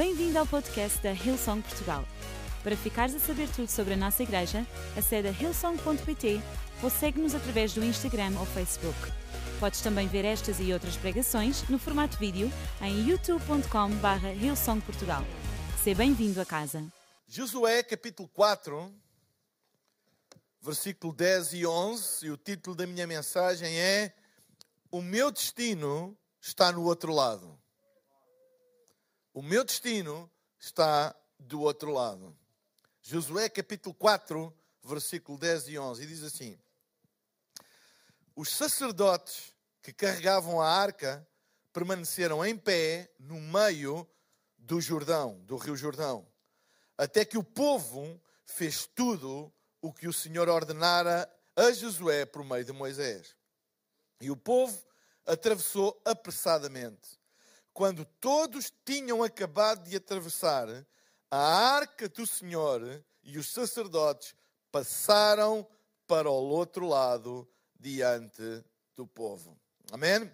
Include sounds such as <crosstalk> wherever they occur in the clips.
Bem-vindo ao podcast da Hillsong Portugal. Para ficares a saber tudo sobre a nossa igreja, acede a hillsong.pt ou segue-nos através do Instagram ou Facebook. Podes também ver estas e outras pregações no formato vídeo em youtube.com.br hillsongportugal. Seja bem-vindo a casa. Josué capítulo 4, versículo 10 e 11, e o título da minha mensagem é O meu destino está no outro lado. O meu destino está do outro lado. Josué capítulo 4, versículo 10 e 11, e diz assim: Os sacerdotes que carregavam a arca permaneceram em pé no meio do Jordão, do Rio Jordão, até que o povo fez tudo o que o Senhor ordenara a Josué por meio de Moisés. E o povo atravessou apressadamente quando todos tinham acabado de atravessar, a arca do Senhor e os sacerdotes passaram para o outro lado diante do povo. Amém?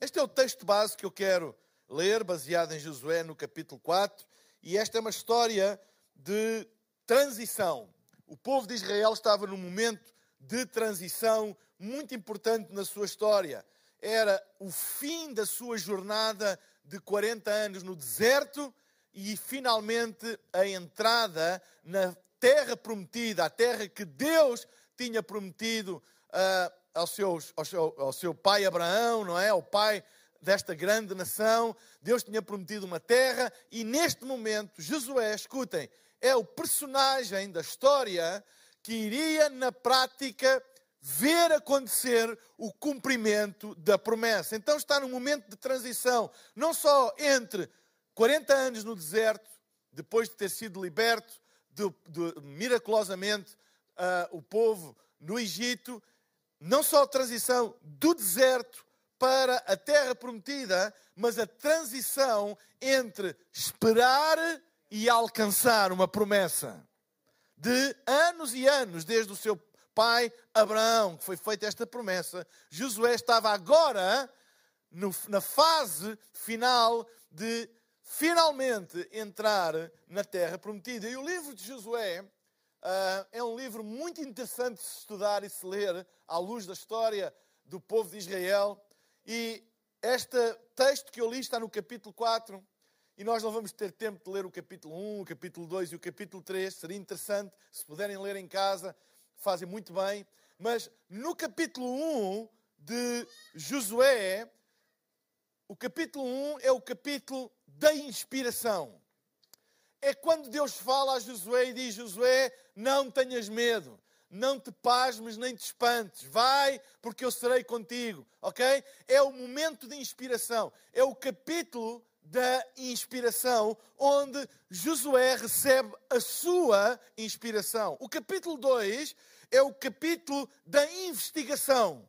Este é o texto base que eu quero ler, baseado em Josué no capítulo 4, e esta é uma história de transição. O povo de Israel estava num momento de transição muito importante na sua história. Era o fim da sua jornada de 40 anos no deserto e finalmente a entrada na terra prometida, a terra que Deus tinha prometido uh, aos seus, ao, seu, ao seu pai Abraão, não é? Ao pai desta grande nação. Deus tinha prometido uma terra e neste momento Josué, escutem, é o personagem da história que iria na prática ver acontecer o cumprimento da promessa. Então está num momento de transição, não só entre 40 anos no deserto, depois de ter sido liberto de, de, miraculosamente uh, o povo no Egito, não só a transição do deserto para a terra prometida, mas a transição entre esperar e alcançar uma promessa. De anos e anos, desde o seu pai Abraão, que foi feita esta promessa, Josué estava agora no, na fase final de finalmente entrar na terra prometida. E o livro de Josué uh, é um livro muito interessante de se estudar e se ler à luz da história do povo de Israel. E este texto que eu li está no capítulo 4. E nós não vamos ter tempo de ler o capítulo 1, o capítulo 2 e o capítulo 3. Seria interessante se puderem ler em casa fazem muito bem, mas no capítulo 1 de Josué, o capítulo 1 é o capítulo da inspiração. É quando Deus fala a Josué e diz: Josué, não tenhas medo, não te pasmes nem te espantes, vai, porque eu serei contigo, ok? É o momento de inspiração, é o capítulo da inspiração, onde Josué recebe a sua inspiração. O capítulo 2 é o capítulo da investigação.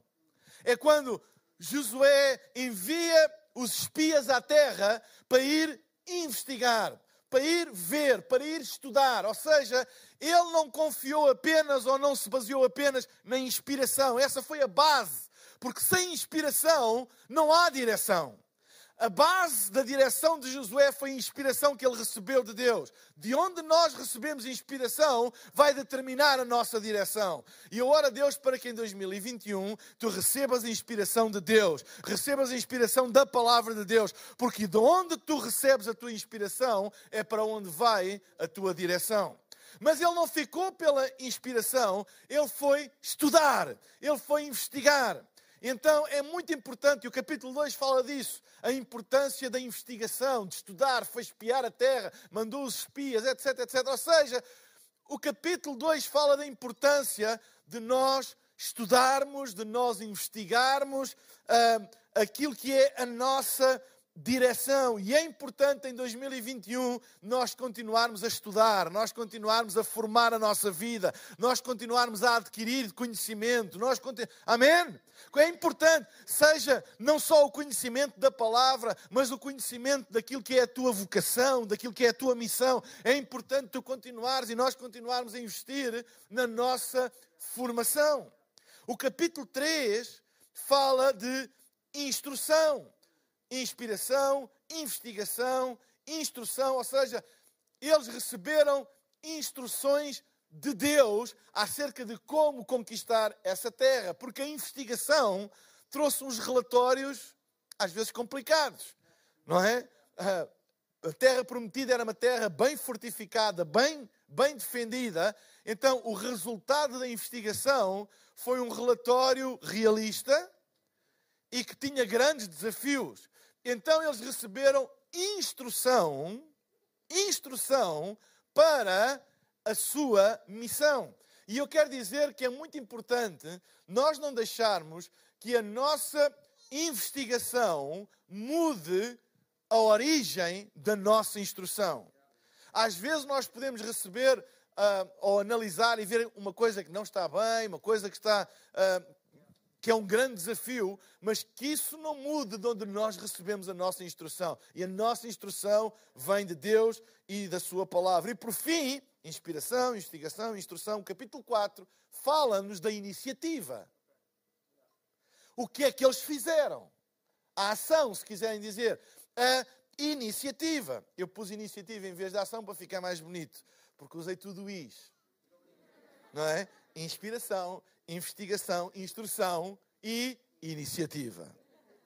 É quando Josué envia os espias à terra para ir investigar, para ir ver, para ir estudar. Ou seja, ele não confiou apenas ou não se baseou apenas na inspiração. Essa foi a base. Porque sem inspiração não há direção. A base da direção de Josué foi a inspiração que ele recebeu de Deus. De onde nós recebemos inspiração vai determinar a nossa direção. E eu oro a Deus para que em 2021 tu recebas a inspiração de Deus, recebas a inspiração da palavra de Deus, porque de onde tu recebes a tua inspiração é para onde vai a tua direção. Mas ele não ficou pela inspiração, ele foi estudar, ele foi investigar. Então é muito importante, e o capítulo 2 fala disso, a importância da investigação, de estudar, foi espiar a terra, mandou os espias, etc, etc. Ou seja, o capítulo 2 fala da importância de nós estudarmos, de nós investigarmos uh, aquilo que é a nossa direção. E é importante em 2021 nós continuarmos a estudar, nós continuarmos a formar a nossa vida, nós continuarmos a adquirir conhecimento. Nós continu... Amém? É importante, seja não só o conhecimento da palavra, mas o conhecimento daquilo que é a tua vocação, daquilo que é a tua missão. É importante tu continuares e nós continuarmos a investir na nossa formação. O capítulo 3 fala de instrução inspiração, investigação instrução, ou seja, eles receberam instruções de Deus acerca de como conquistar essa terra, porque a investigação trouxe uns relatórios às vezes complicados, não é? A terra prometida era uma terra bem fortificada, bem, bem defendida. Então, o resultado da investigação foi um relatório realista e que tinha grandes desafios. Então, eles receberam instrução, instrução para a sua missão. E eu quero dizer que é muito importante nós não deixarmos que a nossa investigação mude a origem da nossa instrução. Às vezes nós podemos receber uh, ou analisar e ver uma coisa que não está bem, uma coisa que está uh, que é um grande desafio, mas que isso não mude de onde nós recebemos a nossa instrução. E a nossa instrução vem de Deus e da Sua palavra. E por fim, inspiração, investigação, instrução, capítulo 4, fala-nos da iniciativa. O que é que eles fizeram? A ação, se quiserem dizer. A iniciativa. Eu pus iniciativa em vez de ação para ficar mais bonito, porque usei tudo isso. Não é? Inspiração, investigação, instrução e iniciativa.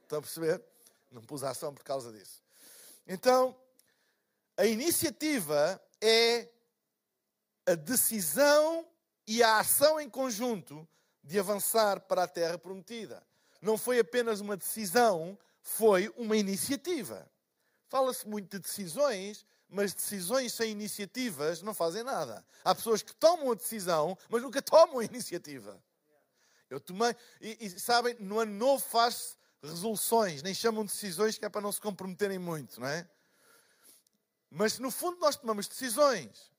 Estão a perceber? Não pus ação por causa disso. Então, a iniciativa é a decisão e a ação em conjunto de avançar para a terra prometida. Não foi apenas uma decisão, foi uma iniciativa. Fala-se muito de decisões, mas decisões sem iniciativas não fazem nada. Há pessoas que tomam a decisão, mas nunca tomam a iniciativa. Eu tomei, e, e sabem, no ano novo faz resoluções, nem chamam de decisões que é para não se comprometerem muito, não é? Mas no fundo nós tomamos decisões.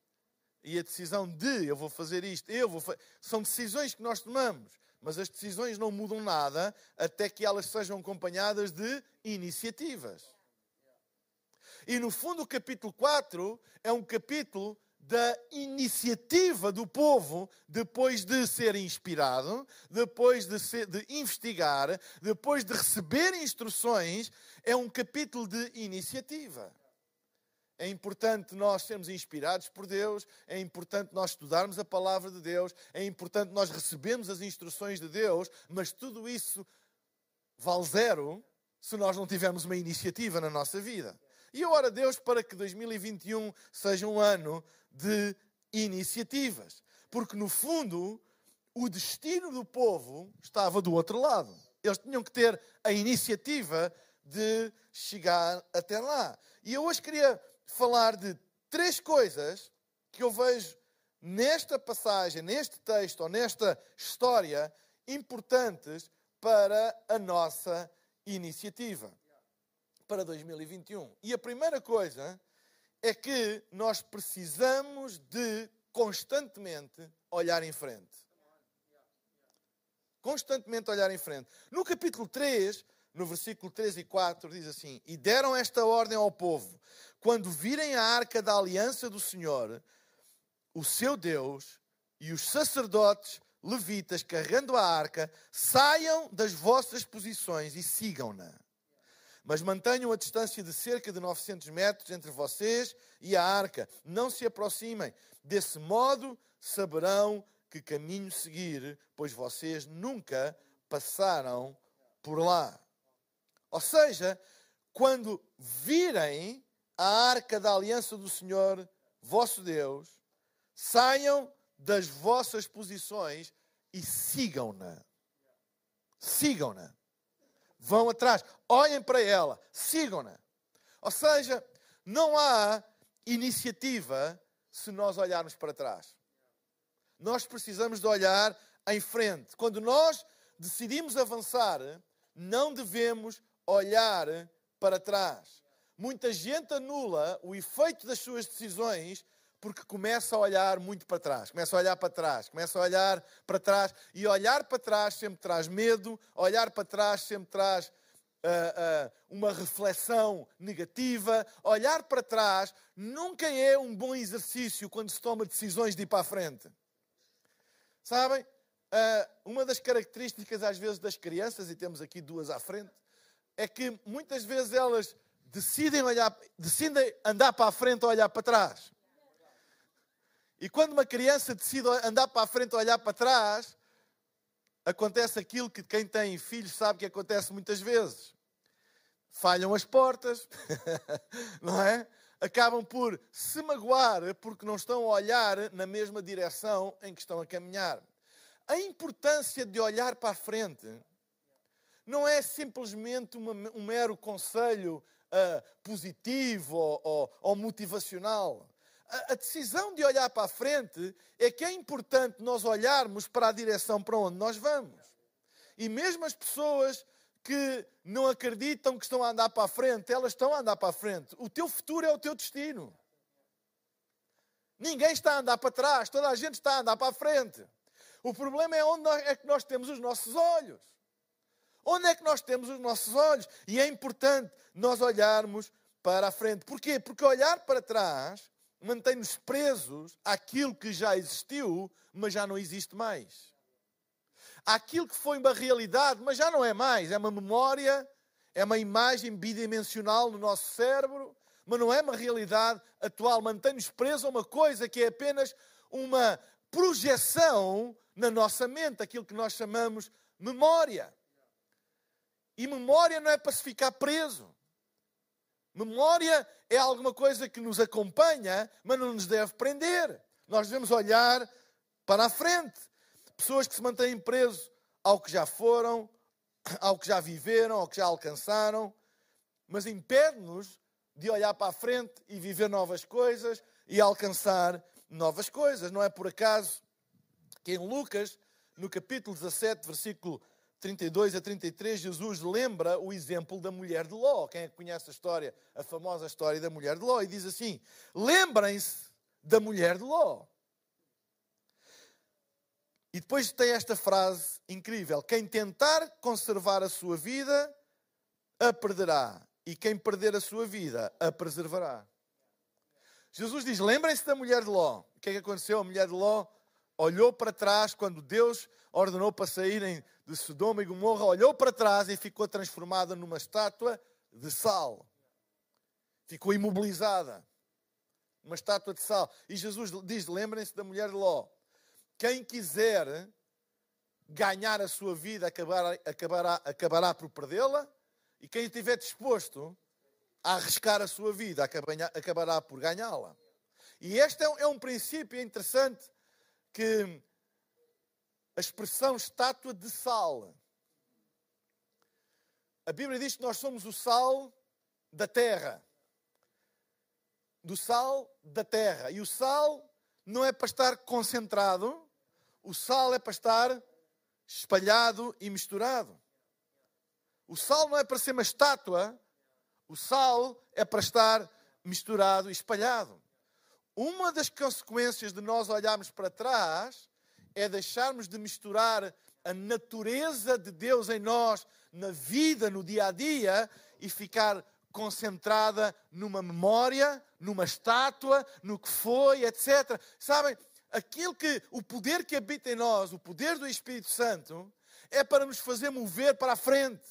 E a decisão de eu vou fazer isto, eu vou fazer, são decisões que nós tomamos. Mas as decisões não mudam nada até que elas sejam acompanhadas de iniciativas. E no fundo, o capítulo 4 é um capítulo da iniciativa do povo depois de ser inspirado, depois de, ser, de, investigar, depois de receber instruções, é um capítulo de iniciativa. É importante nós sermos inspirados por Deus, é importante nós estudarmos a palavra de Deus, é importante nós recebermos as instruções de Deus, mas tudo isso vale zero se nós não tivermos uma iniciativa na nossa vida. E eu oro a Deus para que 2021 seja um ano de iniciativas. Porque, no fundo, o destino do povo estava do outro lado. Eles tinham que ter a iniciativa de chegar até lá. E eu hoje queria falar de três coisas que eu vejo nesta passagem, neste texto ou nesta história importantes para a nossa iniciativa para 2021. E a primeira coisa é que nós precisamos de constantemente olhar em frente. Constantemente olhar em frente. No capítulo 3, no versículo 3 e 4, diz assim: E deram esta ordem ao povo: quando virem a arca da aliança do Senhor, o seu Deus, e os sacerdotes levitas carregando a arca, saiam das vossas posições e sigam-na mas mantenham a distância de cerca de 900 metros entre vocês e a arca. Não se aproximem. Desse modo saberão que caminho seguir, pois vocês nunca passaram por lá. Ou seja, quando virem a arca da aliança do Senhor, vosso Deus, saiam das vossas posições e sigam-na. Sigam-na vão atrás, olhem para ela, sigam-na. Ou seja, não há iniciativa se nós olharmos para trás. Nós precisamos de olhar em frente. Quando nós decidimos avançar, não devemos olhar para trás. Muita gente anula o efeito das suas decisões porque começa a olhar muito para trás, começa a olhar para trás, começa a olhar para trás, e olhar para trás sempre traz medo, olhar para trás sempre traz uh, uh, uma reflexão negativa. Olhar para trás nunca é um bom exercício quando se toma decisões de ir para a frente. Sabem? Uh, uma das características, às vezes, das crianças, e temos aqui duas à frente, é que muitas vezes elas decidem, olhar, decidem andar para a frente ou olhar para trás. E quando uma criança decide andar para a frente ou olhar para trás, acontece aquilo que quem tem filhos sabe que acontece muitas vezes. Falham as portas, <laughs> não é? Acabam por se magoar porque não estão a olhar na mesma direção em que estão a caminhar. A importância de olhar para a frente não é simplesmente uma, um mero conselho uh, positivo ou, ou, ou motivacional. A, a decisão de olhar para a frente é que é importante nós olharmos para a direção para onde nós vamos. E mesmo as pessoas que não acreditam que estão a andar para a frente, elas estão a andar para a frente. O teu futuro é o teu destino. Ninguém está a andar para trás, toda a gente está a andar para a frente. O problema é onde nós, é que nós temos os nossos olhos. Onde é que nós temos os nossos olhos? E é importante nós olharmos para a frente. Porquê? Porque olhar para trás mantém-nos presos àquilo que já existiu, mas já não existe mais àquilo que foi uma realidade, mas já não é mais. É uma memória, é uma imagem bidimensional no nosso cérebro, mas não é uma realidade atual. Mantém-nos presos a uma coisa que é apenas uma projeção na nossa mente, aquilo que nós chamamos memória. E memória não é para se ficar preso. Memória é alguma coisa que nos acompanha, mas não nos deve prender. Nós devemos olhar para a frente. Pessoas que se mantêm presos ao que já foram, ao que já viveram, ao que já alcançaram, mas impede-nos de olhar para a frente e viver novas coisas e alcançar novas coisas. Não é por acaso que em Lucas, no capítulo 17, versículo 32 a 33, Jesus lembra o exemplo da mulher de Ló. Quem é conhece a história, a famosa história da mulher de Ló? E diz assim: Lembrem-se da mulher de Ló. E depois tem esta frase incrível: Quem tentar conservar a sua vida, a perderá. E quem perder a sua vida, a preservará. Jesus diz: Lembrem-se da mulher de Ló. O que é que aconteceu? A mulher de Ló olhou para trás quando Deus ordenou para saírem de Sodoma e Gomorra, olhou para trás e ficou transformada numa estátua de sal. Ficou imobilizada. Uma estátua de sal. E Jesus diz: Lembrem-se da mulher de Ló. Quem quiser ganhar a sua vida acabará, acabará, acabará por perdê-la, e quem estiver disposto a arriscar a sua vida acabará por ganhá-la. E este é um princípio interessante que a expressão estátua de sal. A Bíblia diz que nós somos o sal da terra. Do sal da terra. E o sal não é para estar concentrado, o sal é para estar espalhado e misturado. O sal não é para ser uma estátua, o sal é para estar misturado e espalhado. Uma das consequências de nós olharmos para trás é deixarmos de misturar a natureza de Deus em nós, na vida, no dia a dia, e ficar concentrada numa memória, numa estátua, no que foi, etc. Sabem, aquilo que o poder que habita em nós, o poder do Espírito Santo, é para nos fazer mover para a frente,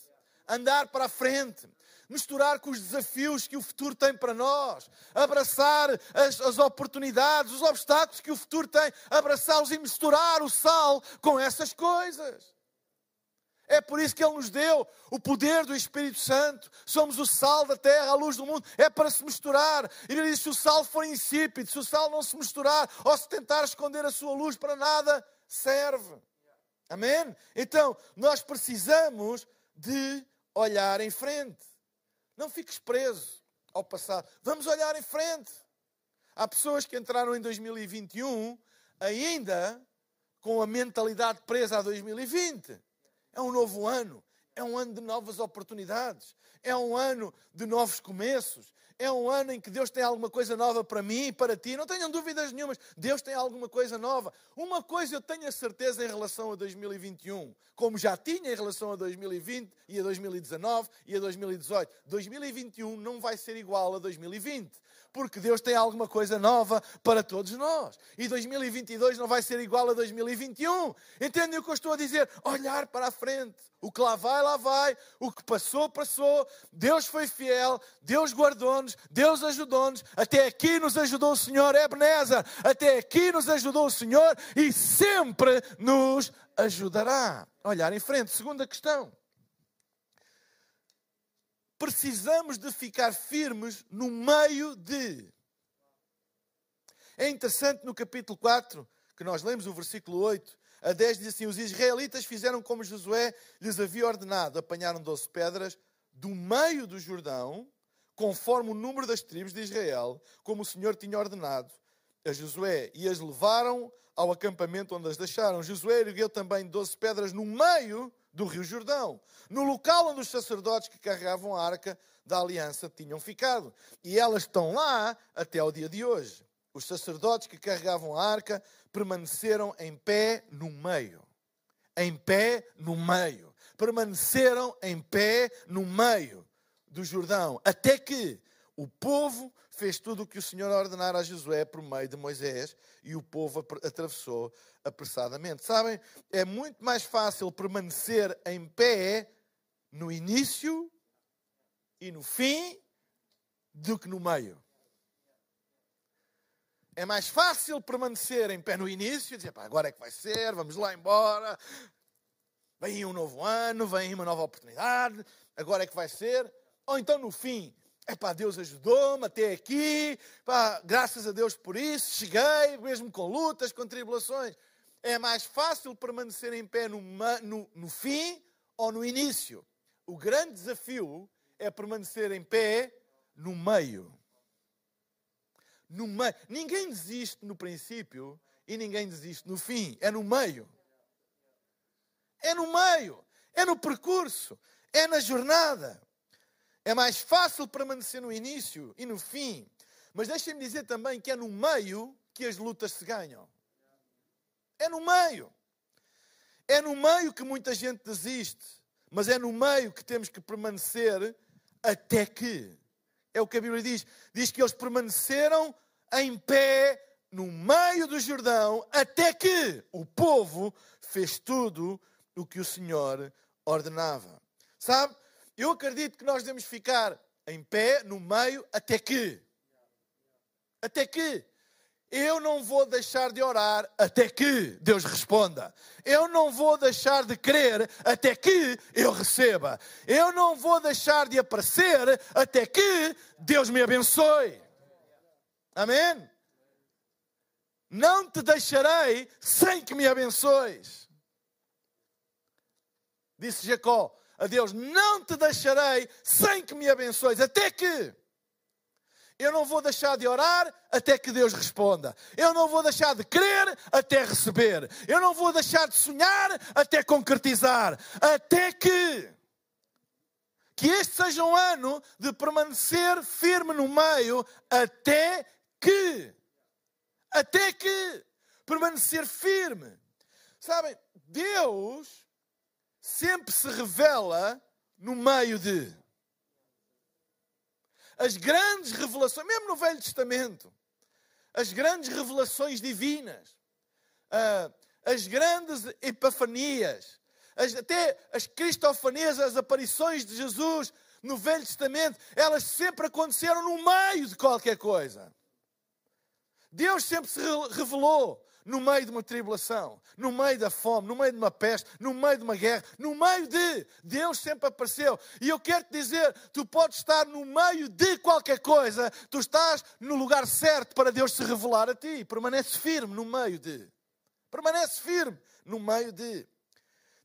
andar para a frente, misturar com os desafios que o futuro tem para nós, abraçar as, as oportunidades, os obstáculos que o futuro tem, abraçá-los e misturar o sal com essas coisas. É por isso que Ele nos deu o poder do Espírito Santo. Somos o sal da terra, a luz do mundo. É para se misturar. E Ele diz: se o sal for insípido, se o sal não se misturar ou se tentar esconder a sua luz, para nada serve. Amém? Então, nós precisamos de olhar em frente. Não fiques preso ao passado. Vamos olhar em frente. Há pessoas que entraram em 2021 ainda com a mentalidade presa a 2020. É um novo ano. É um ano de novas oportunidades. É um ano de novos começos. É um ano em que Deus tem alguma coisa nova para mim e para ti. Não tenham dúvidas nenhumas. Deus tem alguma coisa nova. Uma coisa eu tenho a certeza em relação a 2021, como já tinha em relação a 2020 e a 2019 e a 2018. 2021 não vai ser igual a 2020 porque Deus tem alguma coisa nova para todos nós. E 2022 não vai ser igual a 2021. Entendem o que eu estou a dizer? Olhar para a frente. O que lá vai, lá vai. O que passou, passou. Deus foi fiel. Deus guardou-nos. Deus ajudou-nos. Até aqui nos ajudou o Senhor Ebenezer. Até aqui nos ajudou o Senhor e sempre nos ajudará. Olhar em frente. Segunda questão precisamos de ficar firmes no meio de. É interessante no capítulo 4, que nós lemos o versículo 8 a 10, diz assim: Os israelitas fizeram como Josué lhes havia ordenado, apanharam 12 pedras do meio do Jordão, conforme o número das tribos de Israel, como o Senhor tinha ordenado a Josué, e as levaram ao acampamento onde as deixaram. Josué ergueu também 12 pedras no meio do Rio Jordão, no local onde os sacerdotes que carregavam a arca da aliança tinham ficado. E elas estão lá até ao dia de hoje. Os sacerdotes que carregavam a arca permaneceram em pé no meio. Em pé no meio. Permaneceram em pé no meio do Jordão, até que o povo fez tudo o que o Senhor ordenara a Josué por meio de Moisés e o povo atravessou apressadamente. Sabem, é muito mais fácil permanecer em pé no início e no fim do que no meio. É mais fácil permanecer em pé no início e dizer, pá, agora é que vai ser, vamos lá embora, vem aí um novo ano, vem aí uma nova oportunidade, agora é que vai ser. Ou então no fim, é pá, Deus ajudou-me até aqui, pá, graças a Deus por isso, cheguei, mesmo com lutas, com tribulações. É mais fácil permanecer em pé no, no, no fim ou no início. O grande desafio é permanecer em pé no meio. No meio. Ninguém desiste no princípio e ninguém desiste no fim. É no meio. É no meio. É no percurso. É na jornada. É mais fácil permanecer no início e no fim. Mas deixem-me dizer também que é no meio que as lutas se ganham. É no meio. É no meio que muita gente desiste. Mas é no meio que temos que permanecer até que. É o que a Bíblia diz. Diz que eles permaneceram em pé no meio do Jordão até que o povo fez tudo o que o Senhor ordenava. Sabe? Eu acredito que nós devemos ficar em pé, no meio, até que. Até que. Eu não vou deixar de orar até que Deus responda. Eu não vou deixar de crer até que eu receba. Eu não vou deixar de aparecer até que Deus me abençoe. Amém? Não te deixarei sem que me abençoes. Disse Jacó: a Deus: Não te deixarei sem que me abençoes, até que. Eu não vou deixar de orar até que Deus responda. Eu não vou deixar de crer até receber. Eu não vou deixar de sonhar até concretizar. Até que. Que este seja um ano de permanecer firme no meio até que. Até que. Permanecer firme. Sabem, Deus sempre se revela no meio de. As grandes revelações, mesmo no Velho Testamento, as grandes revelações divinas, ah, as grandes epifanias, as, até as cristofanias, as aparições de Jesus no Velho Testamento, elas sempre aconteceram no meio de qualquer coisa. Deus sempre se revelou no meio de uma tribulação, no meio da fome, no meio de uma peste, no meio de uma guerra, no meio de. Deus sempre apareceu. E eu quero te dizer: tu podes estar no meio de qualquer coisa, tu estás no lugar certo para Deus se revelar a ti. Permanece firme no meio de. Permanece firme no meio de.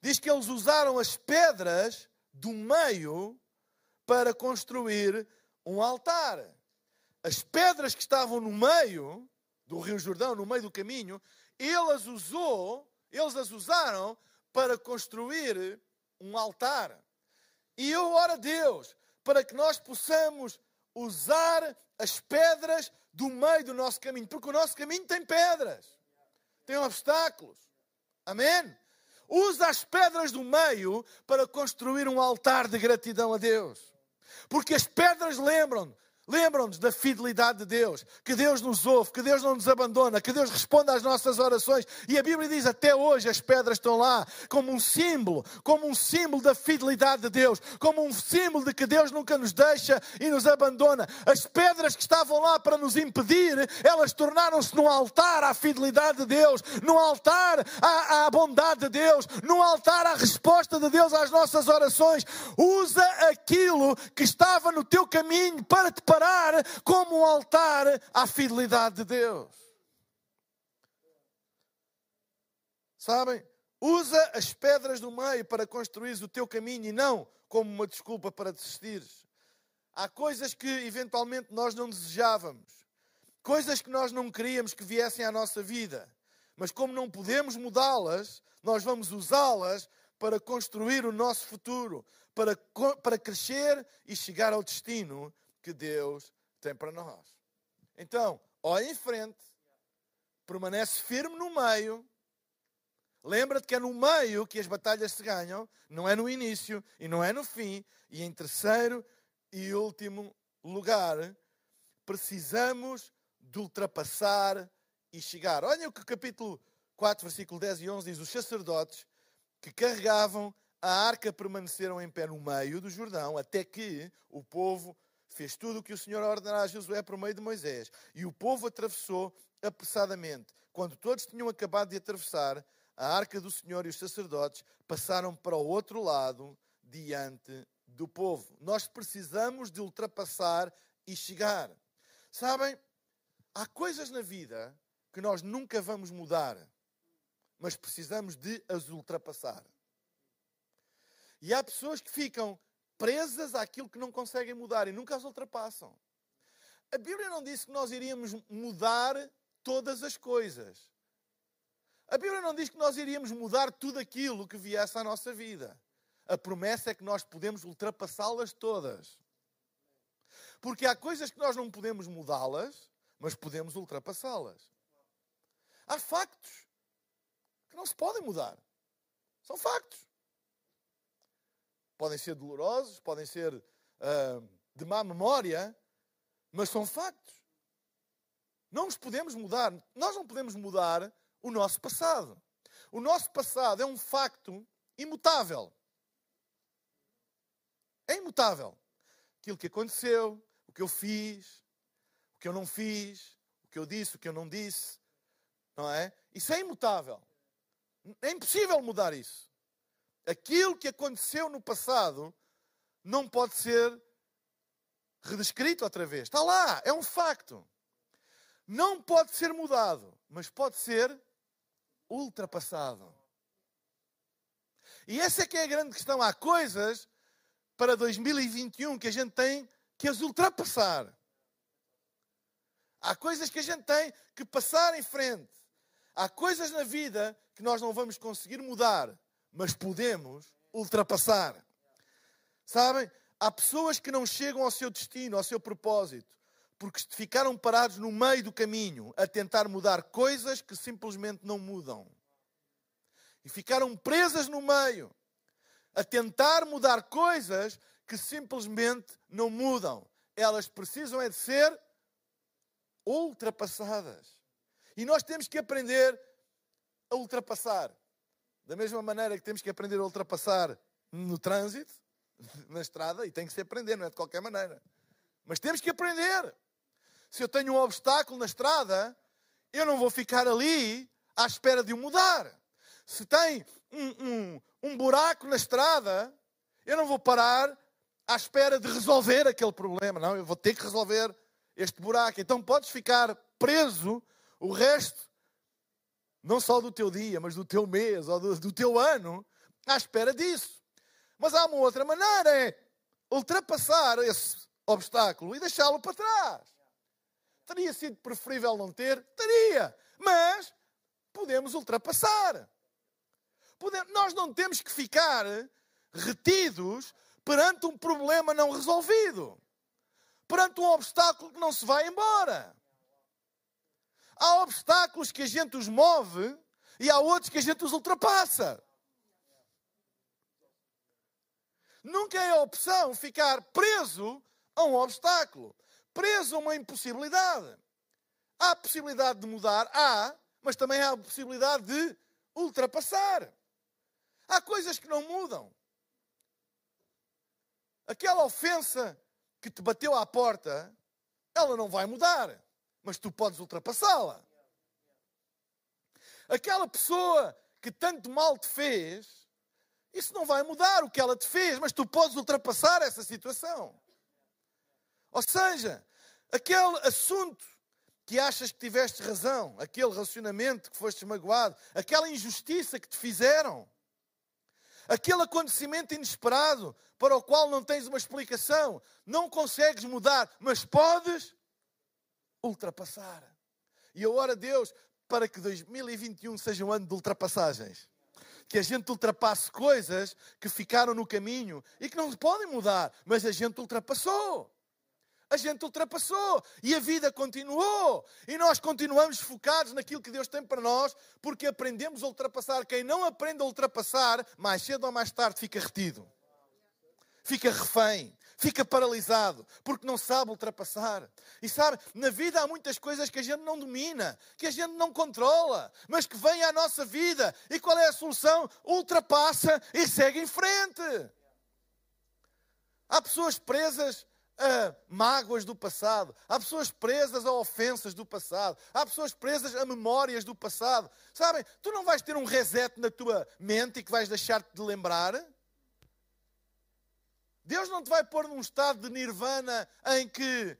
Diz que eles usaram as pedras do meio para construir um altar. As pedras que estavam no meio do Rio Jordão, no meio do caminho, ele as usou, eles as usaram para construir um altar. E eu oro a Deus para que nós possamos usar as pedras do meio do nosso caminho, porque o nosso caminho tem pedras, tem obstáculos. Amém? Usa as pedras do meio para construir um altar de gratidão a Deus. Porque as pedras lembram Lembram-nos da fidelidade de Deus, que Deus nos ouve, que Deus não nos abandona, que Deus responde às nossas orações. E a Bíblia diz: até hoje as pedras estão lá como um símbolo, como um símbolo da fidelidade de Deus, como um símbolo de que Deus nunca nos deixa e nos abandona. As pedras que estavam lá para nos impedir, elas tornaram-se num altar à fidelidade de Deus, num altar à, à bondade de Deus, num altar à resposta de Deus às nossas orações. Usa aquilo que estava no teu caminho para te preparar como um altar à fidelidade de Deus. Sabem? Usa as pedras do meio para construir o teu caminho e não como uma desculpa para desistires. Há coisas que eventualmente nós não desejávamos, coisas que nós não queríamos que viessem à nossa vida, mas como não podemos mudá-las, nós vamos usá-las para construir o nosso futuro, para, para crescer e chegar ao destino que Deus tem para nós. Então, olha em frente, permanece firme no meio. Lembra-te que é no meio que as batalhas se ganham, não é no início e não é no fim. E em terceiro e último lugar, precisamos de ultrapassar e chegar. Olha o que o capítulo 4, versículo 10 e 11 diz: Os sacerdotes que carregavam a arca permaneceram em pé no meio do Jordão, até que o povo fez tudo o que o Senhor ordenara a Josué por meio de Moisés. E o povo atravessou apressadamente. Quando todos tinham acabado de atravessar, a arca do Senhor e os sacerdotes passaram para o outro lado, diante do povo. Nós precisamos de ultrapassar e chegar. Sabem, há coisas na vida que nós nunca vamos mudar, mas precisamos de as ultrapassar. E há pessoas que ficam presas àquilo que não conseguem mudar e nunca as ultrapassam. A Bíblia não disse que nós iríamos mudar todas as coisas. A Bíblia não diz que nós iríamos mudar tudo aquilo que viesse à nossa vida. A promessa é que nós podemos ultrapassá-las todas. Porque há coisas que nós não podemos mudá-las, mas podemos ultrapassá-las. Há factos que não se podem mudar. São factos podem ser dolorosos, podem ser uh, de má memória, mas são factos. Não nos podemos mudar. Nós não podemos mudar o nosso passado. O nosso passado é um facto imutável. É imutável. Aquilo que aconteceu, o que eu fiz, o que eu não fiz, o que eu disse, o que eu não disse, não é? Isso é imutável. É impossível mudar isso aquilo que aconteceu no passado não pode ser redescrito outra vez. Está lá, é um facto. Não pode ser mudado, mas pode ser ultrapassado. E essa é que é a grande questão. Há coisas para 2021 que a gente tem que as ultrapassar. Há coisas que a gente tem que passar em frente. Há coisas na vida que nós não vamos conseguir mudar, mas podemos ultrapassar. Sabem? Há pessoas que não chegam ao seu destino, ao seu propósito, porque ficaram parados no meio do caminho a tentar mudar coisas que simplesmente não mudam. E ficaram presas no meio a tentar mudar coisas que simplesmente não mudam. Elas precisam é de ser ultrapassadas. E nós temos que aprender a ultrapassar. Da mesma maneira que temos que aprender a ultrapassar no trânsito, <laughs> na estrada, e tem que se aprender, não é de qualquer maneira. Mas temos que aprender. Se eu tenho um obstáculo na estrada, eu não vou ficar ali à espera de o mudar. Se tem um, um, um buraco na estrada, eu não vou parar à espera de resolver aquele problema. Não, eu vou ter que resolver este buraco. Então podes ficar preso o resto não só do teu dia, mas do teu mês ou do, do teu ano, à espera disso. Mas há uma outra maneira, é ultrapassar esse obstáculo e deixá-lo para trás. Teria sido preferível não ter? Teria. Mas podemos ultrapassar. Podemos, nós não temos que ficar retidos perante um problema não resolvido. perante um obstáculo que não se vai embora. Há obstáculos que a gente os move e há outros que a gente os ultrapassa. Nunca é opção ficar preso a um obstáculo, preso a uma impossibilidade. Há a possibilidade de mudar, há, mas também há a possibilidade de ultrapassar. Há coisas que não mudam. Aquela ofensa que te bateu à porta, ela não vai mudar, mas tu podes ultrapassá-la. Aquela pessoa que tanto mal te fez, isso não vai mudar o que ela te fez, mas tu podes ultrapassar essa situação. Ou seja, aquele assunto que achas que tiveste razão, aquele relacionamento que foste magoado, aquela injustiça que te fizeram, aquele acontecimento inesperado para o qual não tens uma explicação, não consegues mudar, mas podes ultrapassar. E eu oro a Deus para que 2021 seja um ano de ultrapassagens que a gente ultrapasse coisas que ficaram no caminho e que não podem mudar, mas a gente ultrapassou. A gente ultrapassou e a vida continuou. E nós continuamos focados naquilo que Deus tem para nós, porque aprendemos a ultrapassar. Quem não aprende a ultrapassar, mais cedo ou mais tarde fica retido, fica refém, fica paralisado, porque não sabe ultrapassar. E sabe, na vida há muitas coisas que a gente não domina, que a gente não controla, mas que vêm à nossa vida. E qual é a solução? Ultrapassa e segue em frente. Há pessoas presas a mágoas do passado, há pessoas presas a ofensas do passado, há pessoas presas a memórias do passado. Sabem, tu não vais ter um reset na tua mente e que vais deixar-te de lembrar. Deus não te vai pôr num estado de nirvana em que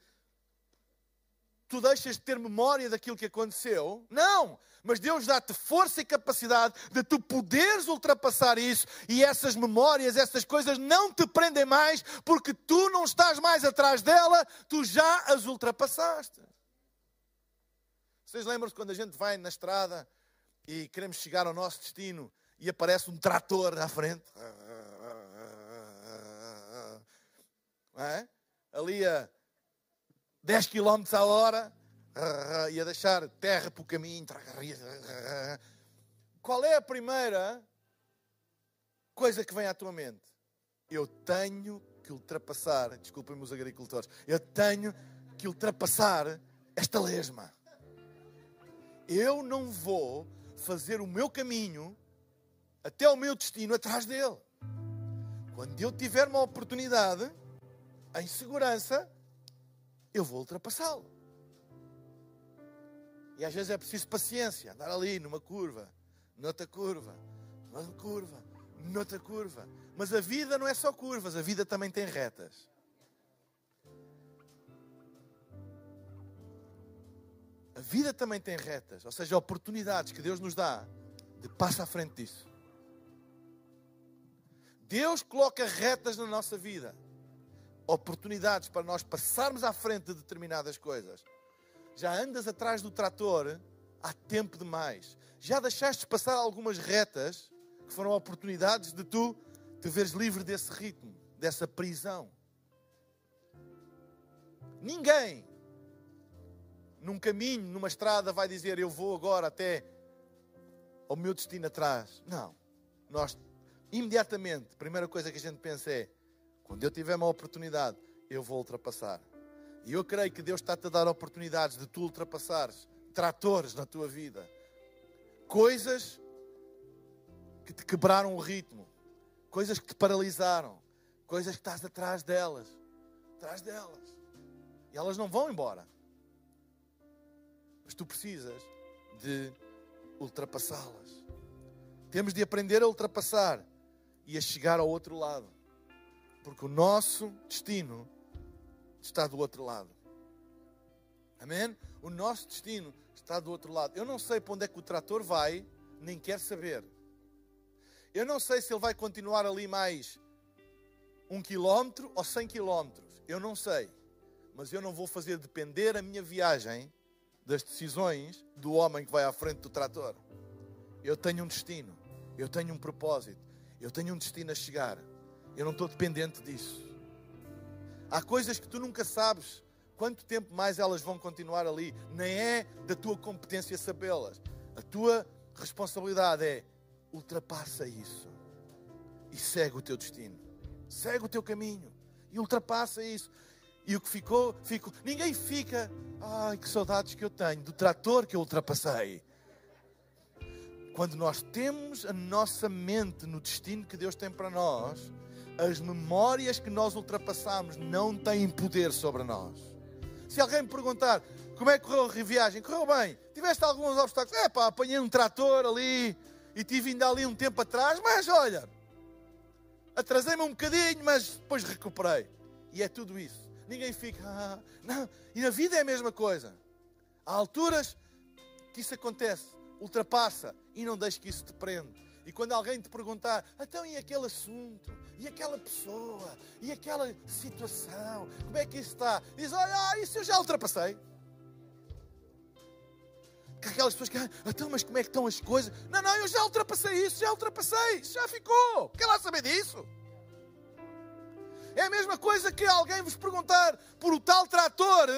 tu deixas de ter memória daquilo que aconteceu. Não! Mas Deus dá-te força e capacidade de tu poderes ultrapassar isso e essas memórias, essas coisas não te prendem mais porque tu não estás mais atrás dela, tu já as ultrapassaste. Vocês lembram-se quando a gente vai na estrada e queremos chegar ao nosso destino e aparece um trator à frente? É? ali a 10 km a hora, ia deixar terra para o caminho. Qual é a primeira coisa que vem à tua mente? Eu tenho que ultrapassar, desculpem-me os agricultores, eu tenho que ultrapassar esta lesma. Eu não vou fazer o meu caminho até o meu destino atrás dele. Quando eu tiver uma oportunidade, em segurança, eu vou ultrapassá-lo. E às vezes é preciso paciência, andar ali numa curva, noutra curva, numa curva, noutra curva. Mas a vida não é só curvas, a vida também tem retas. A vida também tem retas, ou seja, oportunidades que Deus nos dá de passar à frente disso. Deus coloca retas na nossa vida oportunidades para nós passarmos à frente de determinadas coisas. Já andas atrás do trator há tempo demais. Já deixaste passar algumas retas que foram oportunidades de tu te veres livre desse ritmo, dessa prisão. Ninguém num caminho, numa estrada, vai dizer eu vou agora até ao meu destino atrás. Não. Nós, imediatamente, a primeira coisa que a gente pensa é quando eu tiver uma oportunidade, eu vou ultrapassar. E eu creio que Deus está-te a dar oportunidades de tu ultrapassares tratores na tua vida. Coisas que te quebraram o ritmo. Coisas que te paralisaram. Coisas que estás atrás delas. Atrás delas. E elas não vão embora. Mas tu precisas de ultrapassá-las. Temos de aprender a ultrapassar e a chegar ao outro lado. Porque o nosso destino está do outro lado. Amém? O nosso destino está do outro lado. Eu não sei para onde é que o trator vai, nem quero saber. Eu não sei se ele vai continuar ali mais um quilómetro ou cem quilómetros. Eu não sei. Mas eu não vou fazer depender a minha viagem das decisões do homem que vai à frente do trator. Eu tenho um destino. Eu tenho um propósito. Eu tenho um destino a chegar. Eu não estou dependente disso. Há coisas que tu nunca sabes quanto tempo mais elas vão continuar ali. Nem é da tua competência sabê-las. A tua responsabilidade é ultrapassa isso e segue o teu destino. Segue o teu caminho e ultrapassa isso. E o que ficou, ficou. Ninguém fica. Ai, que saudades que eu tenho do trator que eu ultrapassei. Quando nós temos a nossa mente no destino que Deus tem para nós, as memórias que nós ultrapassamos não têm poder sobre nós. Se alguém me perguntar como é que correu a viagem, correu bem, tiveste alguns obstáculos, é pá, apanhei um trator ali e tive ainda ali um tempo atrás, mas olha, atrasei-me um bocadinho, mas depois recuperei. E é tudo isso. Ninguém fica, ah, não. E na vida é a mesma coisa. Há alturas que isso acontece ultrapassa e não deixe que isso te prenda. E quando alguém te perguntar, então e aquele assunto? E aquela pessoa? E aquela situação? Como é que isso está? Diz, olha, isso eu já ultrapassei. Que aquelas pessoas que, ah, então, mas como é que estão as coisas? Não, não, eu já ultrapassei isso, já ultrapassei, já ficou. Quer lá saber disso? É a mesma coisa que alguém vos perguntar por o tal trator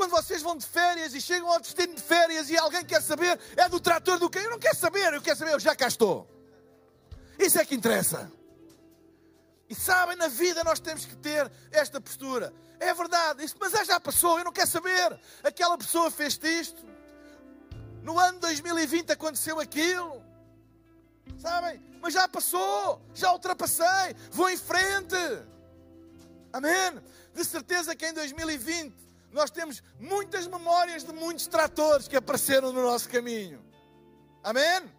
quando vocês vão de férias e chegam ao destino de férias e alguém quer saber, é do trator do quê? Eu não quero saber, eu quero saber, eu já cá estou. Isso é que interessa. E sabem, na vida nós temos que ter esta postura. É verdade, isso, mas já passou, eu não quero saber. Aquela pessoa fez isto. No ano 2020 aconteceu aquilo. Sabem? Mas já passou, já ultrapassei, vou em frente. Amém? De certeza que em 2020 nós temos muitas memórias de muitos tratores que apareceram no nosso caminho. Amém?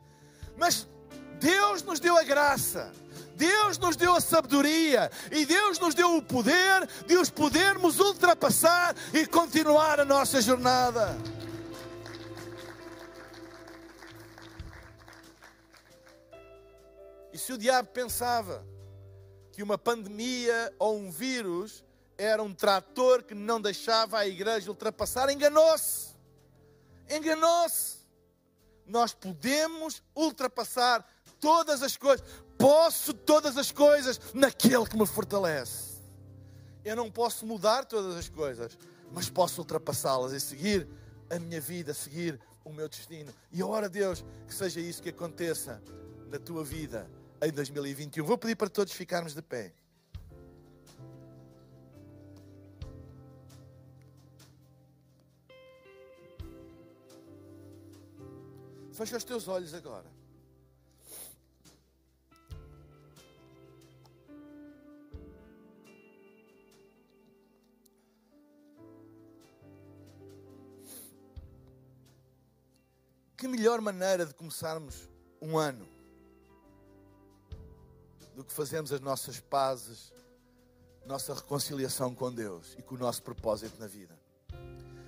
Mas Deus nos deu a graça, Deus nos deu a sabedoria e Deus nos deu o poder de os podermos ultrapassar e continuar a nossa jornada. E se o diabo pensava que uma pandemia ou um vírus era um trator que não deixava a igreja ultrapassar. Enganou-se. Enganou-se. Nós podemos ultrapassar todas as coisas. Posso todas as coisas naquele que me fortalece. Eu não posso mudar todas as coisas, mas posso ultrapassá-las e seguir a minha vida, seguir o meu destino. E ora, Deus, que seja isso que aconteça na tua vida em 2021. Vou pedir para todos ficarmos de pé. Fecha os teus olhos agora. Que melhor maneira de começarmos um ano do que fazermos as nossas pazes, nossa reconciliação com Deus e com o nosso propósito na vida.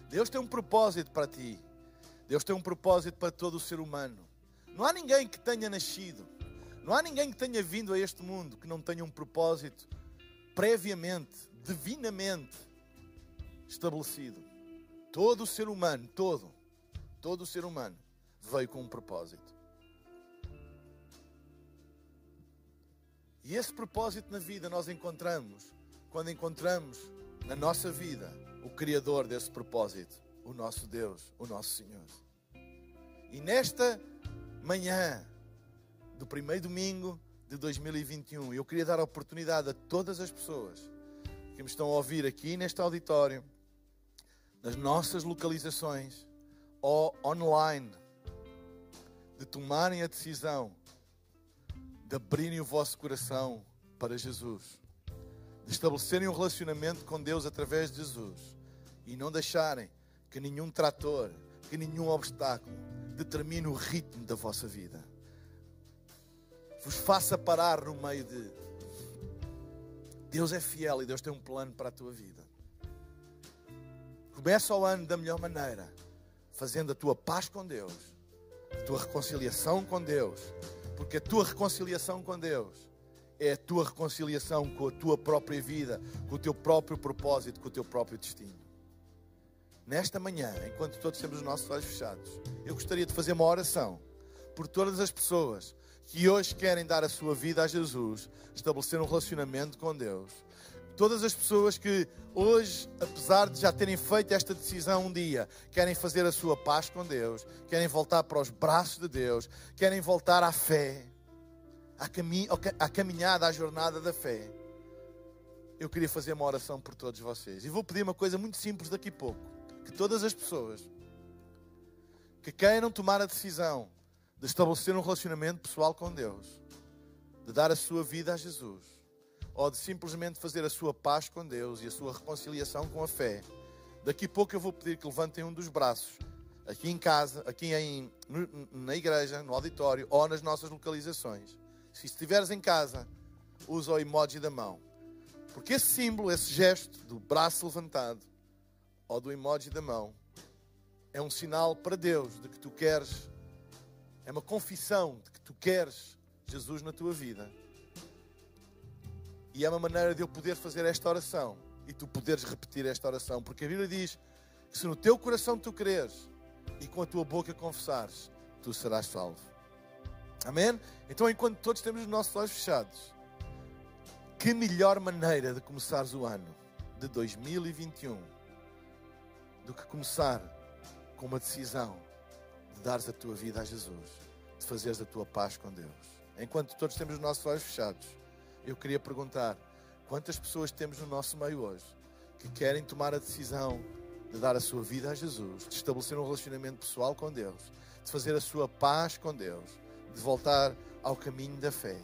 Deus tem um propósito para ti. Deus tem um propósito para todo o ser humano. Não há ninguém que tenha nascido, não há ninguém que tenha vindo a este mundo que não tenha um propósito previamente, divinamente estabelecido. Todo o ser humano, todo, todo o ser humano veio com um propósito. E esse propósito na vida nós encontramos quando encontramos na nossa vida o Criador desse propósito, o nosso Deus, o nosso Senhor. E nesta manhã do primeiro domingo de 2021, eu queria dar a oportunidade a todas as pessoas que me estão a ouvir aqui neste auditório, nas nossas localizações ou online, de tomarem a decisão de abrirem o vosso coração para Jesus, de estabelecerem um relacionamento com Deus através de Jesus e não deixarem que nenhum trator, que nenhum obstáculo determine o ritmo da vossa vida. Vos faça parar no meio de. Deus é fiel e Deus tem um plano para a tua vida. Começa o ano da melhor maneira, fazendo a tua paz com Deus, a tua reconciliação com Deus, porque a tua reconciliação com Deus é a tua reconciliação com a tua própria vida, com o teu próprio propósito, com o teu próprio destino nesta manhã, enquanto todos temos os nossos olhos fechados, eu gostaria de fazer uma oração por todas as pessoas que hoje querem dar a sua vida a Jesus, estabelecer um relacionamento com Deus. Todas as pessoas que hoje, apesar de já terem feito esta decisão um dia, querem fazer a sua paz com Deus, querem voltar para os braços de Deus, querem voltar à fé, à, à caminhada, à jornada da fé. Eu queria fazer uma oração por todos vocês. E vou pedir uma coisa muito simples daqui a pouco: que todas as pessoas que queiram tomar a decisão de estabelecer um relacionamento pessoal com Deus, de dar a sua vida a Jesus, ou de simplesmente fazer a sua paz com Deus e a sua reconciliação com a fé. Daqui a pouco eu vou pedir que levantem um dos braços, aqui em casa, aqui em, na igreja, no auditório ou nas nossas localizações. Se estiveres em casa, usa o emoji da mão. Porque esse símbolo, esse gesto do braço levantado ou do emoji da mão, é um sinal para Deus de que tu queres, é uma confissão de que tu queres Jesus na tua vida. E é uma maneira de eu poder fazer esta oração e tu poderes repetir esta oração, porque a Bíblia diz que se no teu coração tu creres e com a tua boca confessares, tu serás salvo. Amém? Então, enquanto todos temos os nossos olhos fechados, que melhor maneira de começares o ano de 2021 do que começar com uma decisão de dares a tua vida a Jesus, de fazeres a tua paz com Deus. Enquanto todos temos os nossos olhos fechados, eu queria perguntar: quantas pessoas temos no nosso meio hoje que querem tomar a decisão de dar a sua vida a Jesus, de estabelecer um relacionamento pessoal com Deus, de fazer a sua paz com Deus, de voltar ao caminho da fé?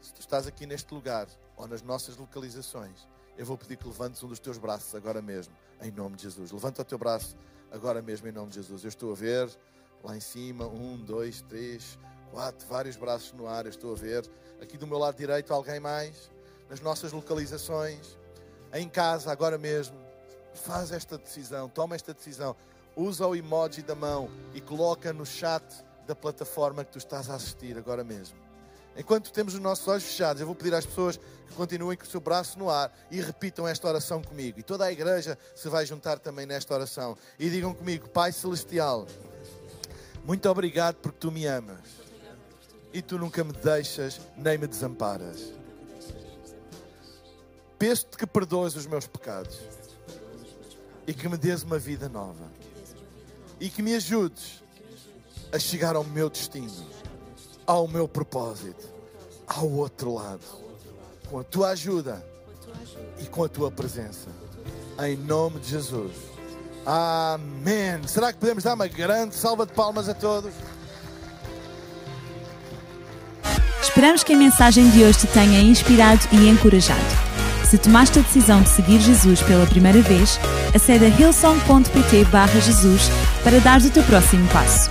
Se tu estás aqui neste lugar ou nas nossas localizações, eu vou pedir que levantes um dos teus braços agora mesmo, em nome de Jesus. Levanta o teu braço agora mesmo, em nome de Jesus. Eu estou a ver lá em cima, um, dois, três, quatro, vários braços no ar, eu estou a ver. Aqui do meu lado direito, alguém mais? Nas nossas localizações, em casa, agora mesmo. Faz esta decisão, toma esta decisão. Usa o emoji da mão e coloca no chat da plataforma que tu estás a assistir agora mesmo. Enquanto temos os nossos olhos fechados, eu vou pedir às pessoas que continuem com o seu braço no ar e repitam esta oração comigo. E toda a igreja se vai juntar também nesta oração. E digam comigo: Pai Celestial, muito obrigado porque tu me amas e tu nunca me deixas nem me desamparas. Peço-te que perdoes os meus pecados e que me dês uma vida nova e que me ajudes a chegar ao meu destino, ao meu propósito, ao outro lado, com a tua ajuda e com a tua presença. Em nome de Jesus. Amém. Será que podemos dar uma grande salva de palmas a todos? Esperamos que a mensagem de hoje te tenha inspirado e encorajado. Se tomaste a decisão de seguir Jesus pela primeira vez, acede a hillsong.pt Jesus para dar o teu próximo passo.